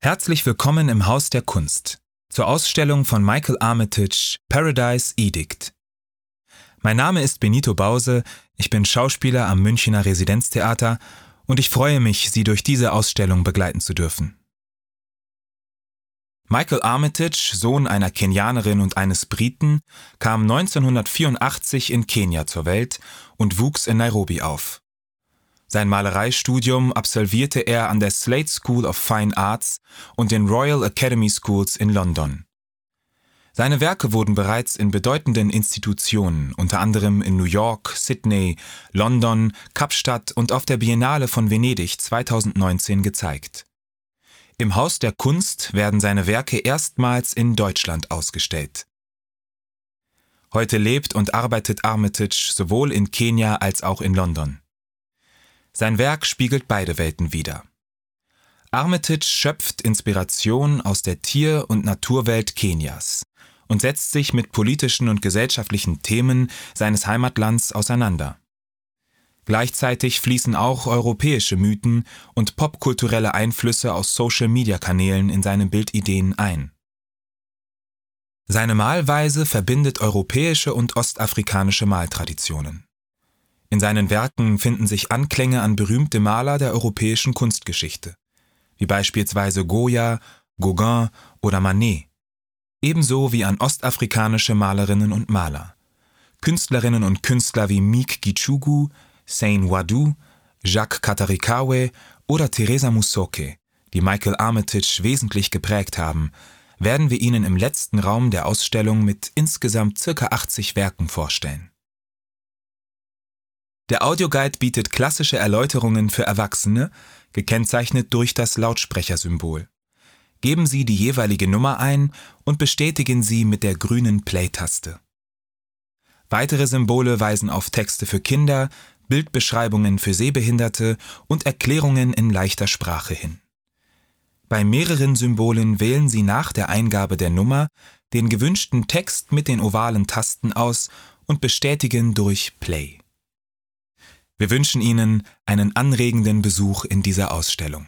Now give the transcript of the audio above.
Herzlich willkommen im Haus der Kunst zur Ausstellung von Michael Armitage Paradise Edict. Mein Name ist Benito Bause, ich bin Schauspieler am Münchner Residenztheater und ich freue mich, Sie durch diese Ausstellung begleiten zu dürfen. Michael Armitage, Sohn einer Kenianerin und eines Briten, kam 1984 in Kenia zur Welt und wuchs in Nairobi auf. Sein Malereistudium absolvierte er an der Slade School of Fine Arts und den Royal Academy Schools in London. Seine Werke wurden bereits in bedeutenden Institutionen, unter anderem in New York, Sydney, London, Kapstadt und auf der Biennale von Venedig 2019 gezeigt. Im Haus der Kunst werden seine Werke erstmals in Deutschland ausgestellt. Heute lebt und arbeitet Armitage sowohl in Kenia als auch in London. Sein Werk spiegelt beide Welten wider. Armitage schöpft Inspiration aus der Tier- und Naturwelt Kenias und setzt sich mit politischen und gesellschaftlichen Themen seines Heimatlands auseinander. Gleichzeitig fließen auch europäische Mythen und popkulturelle Einflüsse aus Social-Media-Kanälen in seine Bildideen ein. Seine Malweise verbindet europäische und ostafrikanische Maltraditionen. In seinen Werken finden sich Anklänge an berühmte Maler der europäischen Kunstgeschichte, wie beispielsweise Goya, Gauguin oder Manet, ebenso wie an ostafrikanische Malerinnen und Maler. Künstlerinnen und Künstler wie Meek Gichugu, Sain Wadu, Jacques Katarikawe oder Teresa Musoke, die Michael Armitage wesentlich geprägt haben, werden wir Ihnen im letzten Raum der Ausstellung mit insgesamt ca. 80 Werken vorstellen. Der Audioguide bietet klassische Erläuterungen für Erwachsene, gekennzeichnet durch das Lautsprechersymbol. Geben Sie die jeweilige Nummer ein und bestätigen Sie mit der grünen Play-Taste. Weitere Symbole weisen auf Texte für Kinder, Bildbeschreibungen für Sehbehinderte und Erklärungen in leichter Sprache hin. Bei mehreren Symbolen wählen Sie nach der Eingabe der Nummer den gewünschten Text mit den ovalen Tasten aus und bestätigen durch Play. Wir wünschen Ihnen einen anregenden Besuch in dieser Ausstellung.